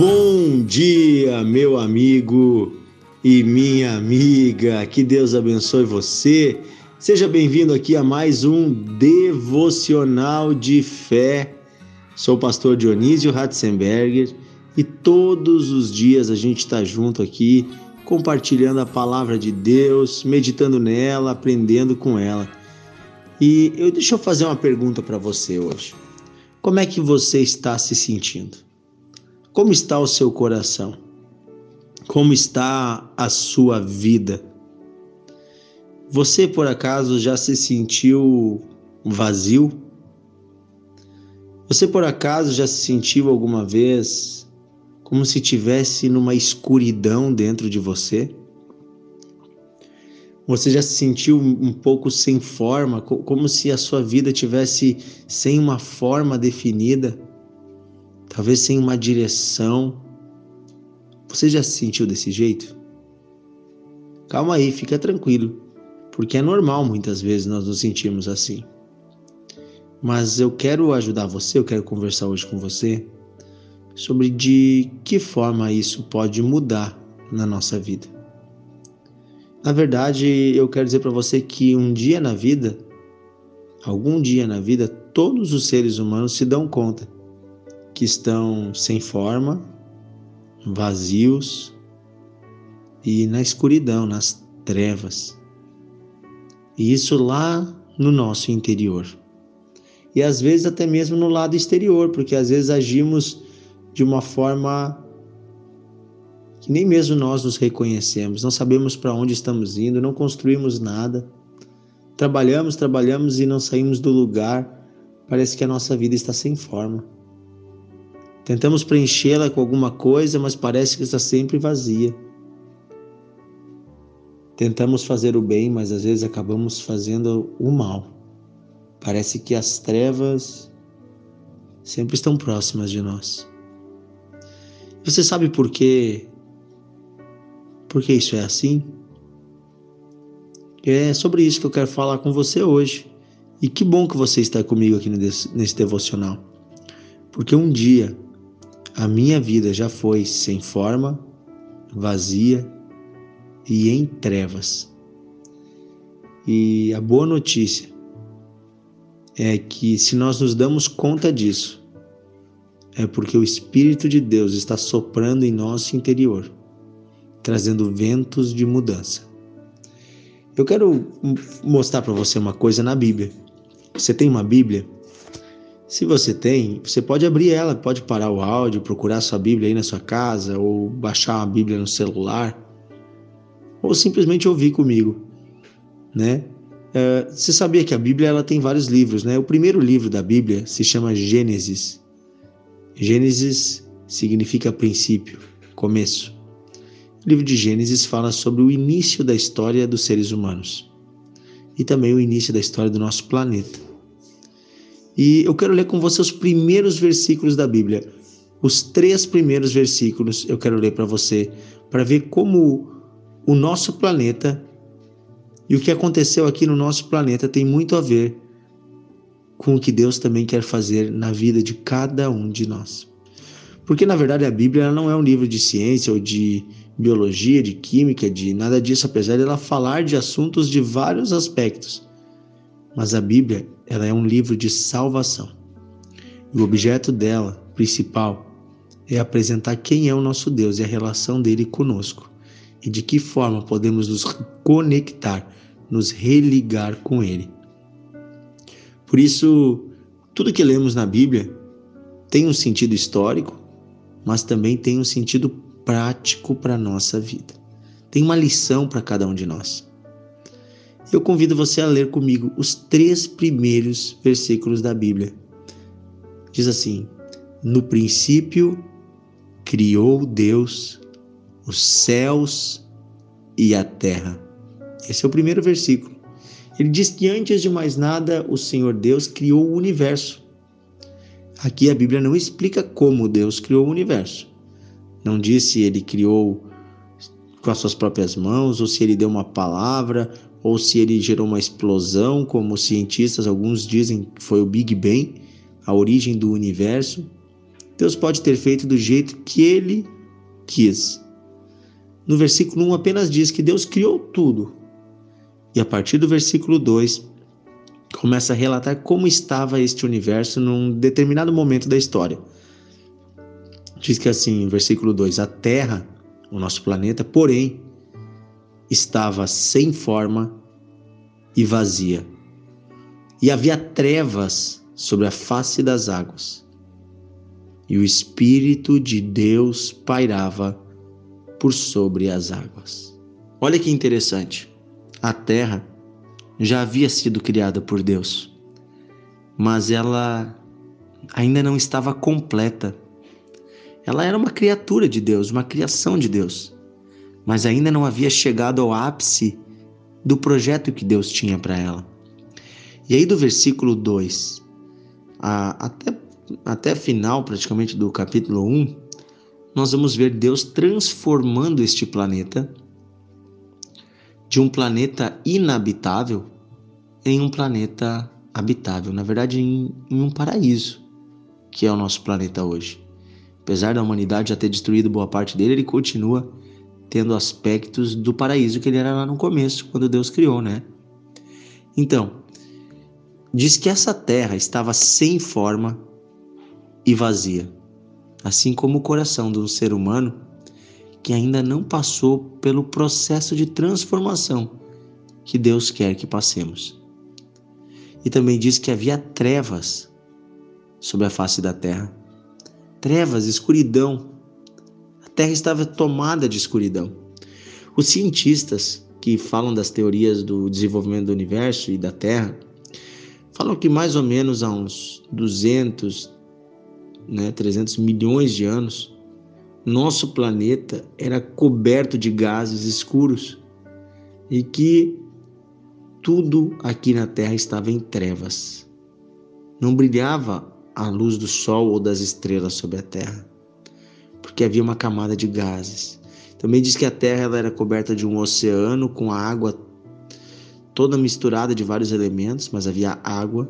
Bom dia, meu amigo e minha amiga. Que Deus abençoe você. Seja bem-vindo aqui a mais um devocional de fé. Sou o pastor Dionísio Ratzenberger e todos os dias a gente está junto aqui compartilhando a palavra de Deus, meditando nela, aprendendo com ela. E eu deixa eu fazer uma pergunta para você hoje. Como é que você está se sentindo? Como está o seu coração? Como está a sua vida? Você por acaso já se sentiu vazio? Você por acaso já se sentiu alguma vez como se tivesse numa escuridão dentro de você? Você já se sentiu um pouco sem forma, como se a sua vida tivesse sem uma forma definida? Talvez sem uma direção. Você já se sentiu desse jeito? Calma aí, fica tranquilo, porque é normal muitas vezes nós nos sentirmos assim. Mas eu quero ajudar você, eu quero conversar hoje com você sobre de que forma isso pode mudar na nossa vida. Na verdade, eu quero dizer para você que um dia na vida, algum dia na vida, todos os seres humanos se dão conta que estão sem forma, vazios e na escuridão, nas trevas. E isso lá no nosso interior. E às vezes até mesmo no lado exterior, porque às vezes agimos de uma forma que nem mesmo nós nos reconhecemos, não sabemos para onde estamos indo, não construímos nada. Trabalhamos, trabalhamos e não saímos do lugar. Parece que a nossa vida está sem forma. Tentamos preenchê-la com alguma coisa, mas parece que está sempre vazia. Tentamos fazer o bem, mas às vezes acabamos fazendo o mal. Parece que as trevas sempre estão próximas de nós. Você sabe por quê? Por que isso é assim? É sobre isso que eu quero falar com você hoje. E que bom que você está comigo aqui nesse devocional. Porque um dia a minha vida já foi sem forma, vazia e em trevas. E a boa notícia é que se nós nos damos conta disso, é porque o Espírito de Deus está soprando em nosso interior, trazendo ventos de mudança. Eu quero mostrar para você uma coisa na Bíblia. Você tem uma Bíblia? Se você tem, você pode abrir ela, pode parar o áudio, procurar sua Bíblia aí na sua casa, ou baixar a Bíblia no celular, ou simplesmente ouvir comigo, né? Uh, você sabia que a Bíblia ela tem vários livros, né? O primeiro livro da Bíblia se chama Gênesis. Gênesis significa princípio, começo. O livro de Gênesis fala sobre o início da história dos seres humanos e também o início da história do nosso planeta. E eu quero ler com você os primeiros versículos da Bíblia. Os três primeiros versículos eu quero ler para você, para ver como o nosso planeta e o que aconteceu aqui no nosso planeta tem muito a ver com o que Deus também quer fazer na vida de cada um de nós. Porque na verdade a Bíblia não é um livro de ciência ou de biologia, de química, de nada disso, apesar de ela falar de assuntos de vários aspectos. Mas a Bíblia, ela é um livro de salvação. E o objeto dela, principal, é apresentar quem é o nosso Deus e a relação dele conosco e de que forma podemos nos conectar, nos religar com ele. Por isso, tudo que lemos na Bíblia tem um sentido histórico, mas também tem um sentido prático para a nossa vida. Tem uma lição para cada um de nós eu convido você a ler comigo os três primeiros versículos da Bíblia. Diz assim: No princípio criou Deus os céus e a terra. Esse é o primeiro versículo. Ele diz que antes de mais nada, o Senhor Deus criou o universo. Aqui a Bíblia não explica como Deus criou o universo. Não diz se ele criou com as suas próprias mãos, ou se ele deu uma palavra, ou se ele gerou uma explosão, como os cientistas alguns dizem que foi o Big Bang, a origem do universo. Deus pode ter feito do jeito que ele quis. No versículo 1 apenas diz que Deus criou tudo. E a partir do versículo 2 começa a relatar como estava este universo num determinado momento da história. Diz que assim, versículo 2: A Terra, o nosso planeta, porém, estava sem forma e vazia. E havia trevas sobre a face das águas. E o Espírito de Deus pairava por sobre as águas. Olha que interessante. A terra já havia sido criada por Deus, mas ela ainda não estava completa. Ela era uma criatura de Deus, uma criação de Deus, mas ainda não havia chegado ao ápice do projeto que Deus tinha para ela. E aí, do versículo 2 a, até, até final, praticamente, do capítulo 1, nós vamos ver Deus transformando este planeta de um planeta inabitável em um planeta habitável, na verdade, em, em, um paraíso, que é o nosso planeta hoje. Apesar da humanidade já ter destruído boa parte dele, ele continua tendo aspectos do paraíso que ele era lá no começo, quando Deus criou, né? Então, diz que essa terra estava sem forma e vazia assim como o coração de um ser humano que ainda não passou pelo processo de transformação que Deus quer que passemos. E também diz que havia trevas sobre a face da terra. Trevas, escuridão. A terra estava tomada de escuridão. Os cientistas que falam das teorias do desenvolvimento do universo e da Terra falam que mais ou menos há uns 200, né, 300 milhões de anos, nosso planeta era coberto de gases escuros e que tudo aqui na Terra estava em trevas. Não brilhava a luz do sol ou das estrelas sobre a Terra, porque havia uma camada de gases. Também diz que a Terra era coberta de um oceano com a água toda misturada de vários elementos, mas havia água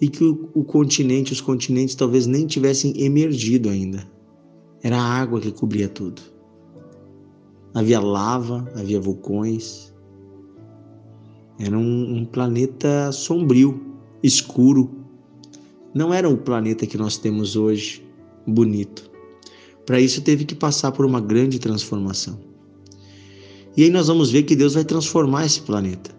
e que o, o continente, os continentes talvez nem tivessem emergido ainda. Era a água que cobria tudo. Havia lava, havia vulcões. Era um, um planeta sombrio, escuro. Não era o planeta que nós temos hoje, bonito. Para isso teve que passar por uma grande transformação. E aí nós vamos ver que Deus vai transformar esse planeta.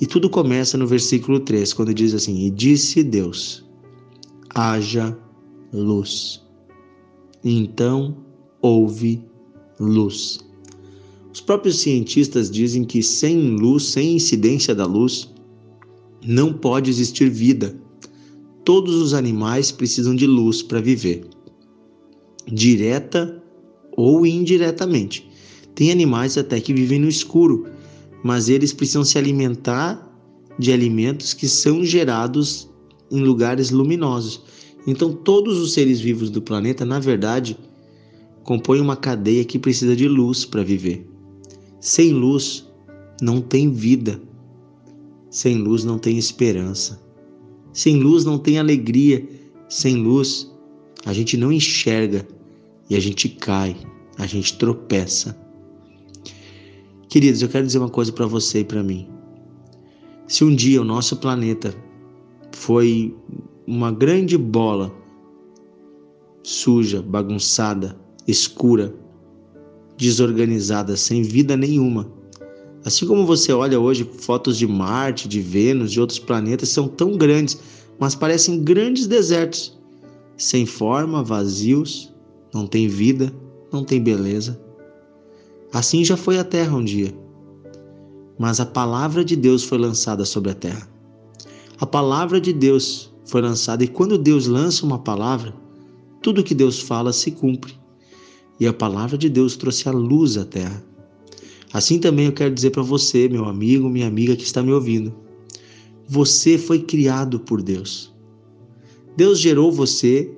E tudo começa no versículo 3, quando diz assim: E disse Deus: haja luz. Então houve luz. Os próprios cientistas dizem que sem luz, sem incidência da luz, não pode existir vida. Todos os animais precisam de luz para viver, direta ou indiretamente. Tem animais até que vivem no escuro mas eles precisam se alimentar de alimentos que são gerados em lugares luminosos. Então, todos os seres vivos do planeta, na verdade, compõem uma cadeia que precisa de luz para viver. Sem luz, não tem vida. Sem luz, não tem esperança. Sem luz, não tem alegria. Sem luz, a gente não enxerga e a gente cai, a gente tropeça. Queridos, eu quero dizer uma coisa para você e para mim. Se um dia o nosso planeta foi uma grande bola suja, bagunçada, escura, desorganizada, sem vida nenhuma. Assim como você olha hoje fotos de Marte, de Vênus, de outros planetas, são tão grandes, mas parecem grandes desertos, sem forma, vazios, não tem vida, não tem beleza. Assim já foi a terra um dia. Mas a palavra de Deus foi lançada sobre a terra. A palavra de Deus foi lançada, e quando Deus lança uma palavra, tudo que Deus fala se cumpre. E a palavra de Deus trouxe a luz à terra. Assim também eu quero dizer para você, meu amigo, minha amiga que está me ouvindo. Você foi criado por Deus. Deus gerou você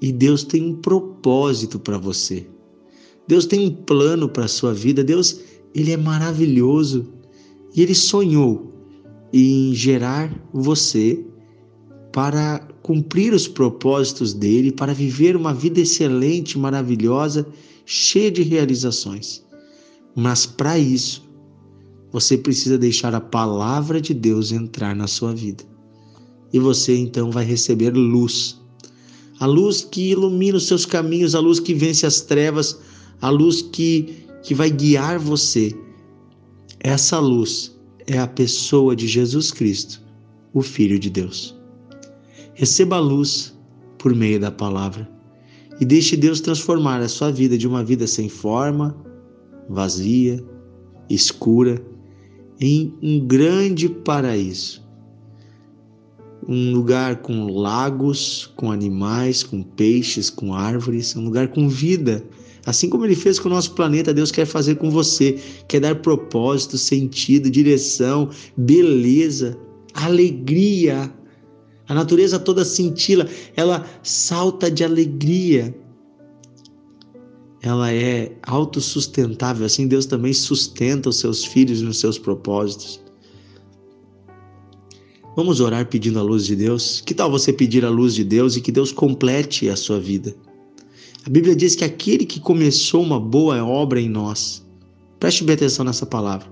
e Deus tem um propósito para você. Deus tem um plano para a sua vida. Deus, ele é maravilhoso. E ele sonhou em gerar você para cumprir os propósitos dele, para viver uma vida excelente, maravilhosa, cheia de realizações. Mas para isso, você precisa deixar a palavra de Deus entrar na sua vida. E você então vai receber luz. A luz que ilumina os seus caminhos, a luz que vence as trevas, a luz que, que vai guiar você. Essa luz é a pessoa de Jesus Cristo, o Filho de Deus. Receba a luz por meio da palavra e deixe Deus transformar a sua vida de uma vida sem forma, vazia, escura, em um grande paraíso. Um lugar com lagos, com animais, com peixes, com árvores, um lugar com vida. Assim como ele fez com o nosso planeta, Deus quer fazer com você, quer dar propósito, sentido, direção, beleza, alegria. A natureza toda cintila, ela salta de alegria ela é autossustentável, assim Deus também sustenta os seus filhos nos seus propósitos. Vamos orar pedindo a luz de Deus? Que tal você pedir a luz de Deus e que Deus complete a sua vida? A Bíblia diz que aquele que começou uma boa obra em nós, preste bem atenção nessa palavra,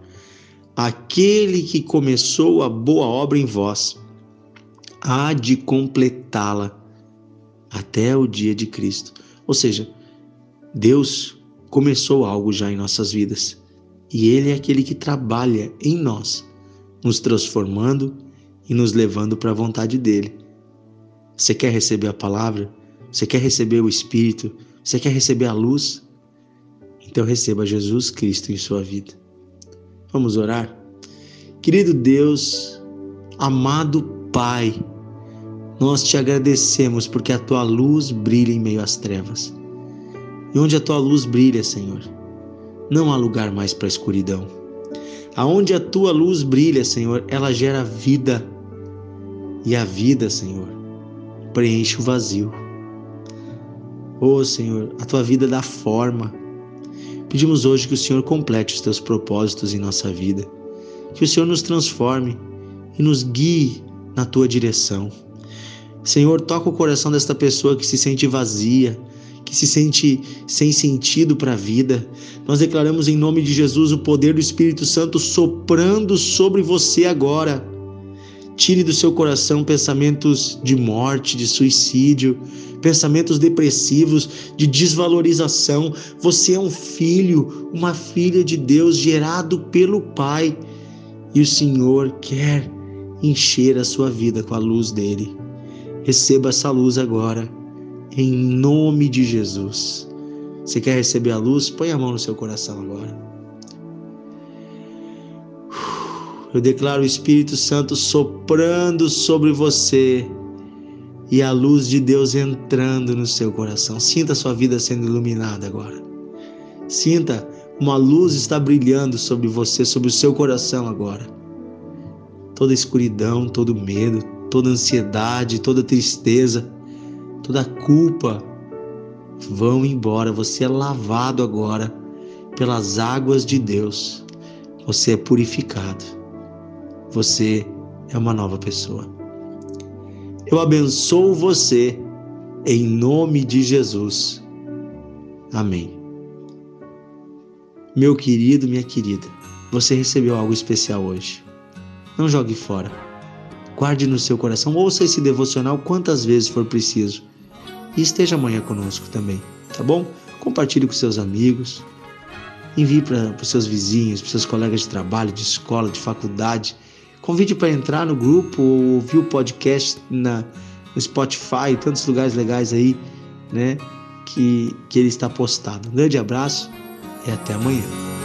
aquele que começou a boa obra em vós, há de completá-la até o dia de Cristo. Ou seja, Deus começou algo já em nossas vidas e Ele é aquele que trabalha em nós, nos transformando e nos levando para a vontade dele. Você quer receber a palavra? Você quer receber o Espírito? Você quer receber a luz? Então receba Jesus Cristo em sua vida. Vamos orar? Querido Deus, amado Pai, nós te agradecemos porque a tua luz brilha em meio às trevas e onde a tua luz brilha, Senhor, não há lugar mais para a escuridão. Aonde a tua luz brilha, Senhor, ela gera vida. E a vida, Senhor, preenche o vazio. Oh, Senhor, a tua vida dá forma. Pedimos hoje que o Senhor complete os teus propósitos em nossa vida. Que o Senhor nos transforme e nos guie na tua direção. Senhor, toca o coração desta pessoa que se sente vazia, que se sente sem sentido para a vida. Nós declaramos em nome de Jesus o poder do Espírito Santo soprando sobre você agora. Tire do seu coração pensamentos de morte, de suicídio, pensamentos depressivos, de desvalorização. Você é um filho, uma filha de Deus gerado pelo Pai e o Senhor quer encher a sua vida com a luz dele. Receba essa luz agora em nome de Jesus. Você quer receber a luz? Põe a mão no seu coração agora. Eu declaro o Espírito Santo soprando sobre você e a luz de Deus entrando no seu coração. Sinta a sua vida sendo iluminada agora. Sinta uma luz está brilhando sobre você, sobre o seu coração agora. Toda escuridão, todo medo, toda ansiedade, toda tristeza, toda culpa vão embora. Você é lavado agora pelas águas de Deus. Você é purificado. Você é uma nova pessoa. Eu abençoo você em nome de Jesus. Amém. Meu querido, minha querida, você recebeu algo especial hoje. Não jogue fora. Guarde no seu coração, ouça esse devocional quantas vezes for preciso e esteja amanhã conosco também, tá bom? Compartilhe com seus amigos, envie para os seus vizinhos, para seus colegas de trabalho, de escola, de faculdade. Convide para entrar no grupo ou ouvir o podcast na, no Spotify, tantos lugares legais aí, né? Que, que ele está postado. Um grande abraço e até amanhã.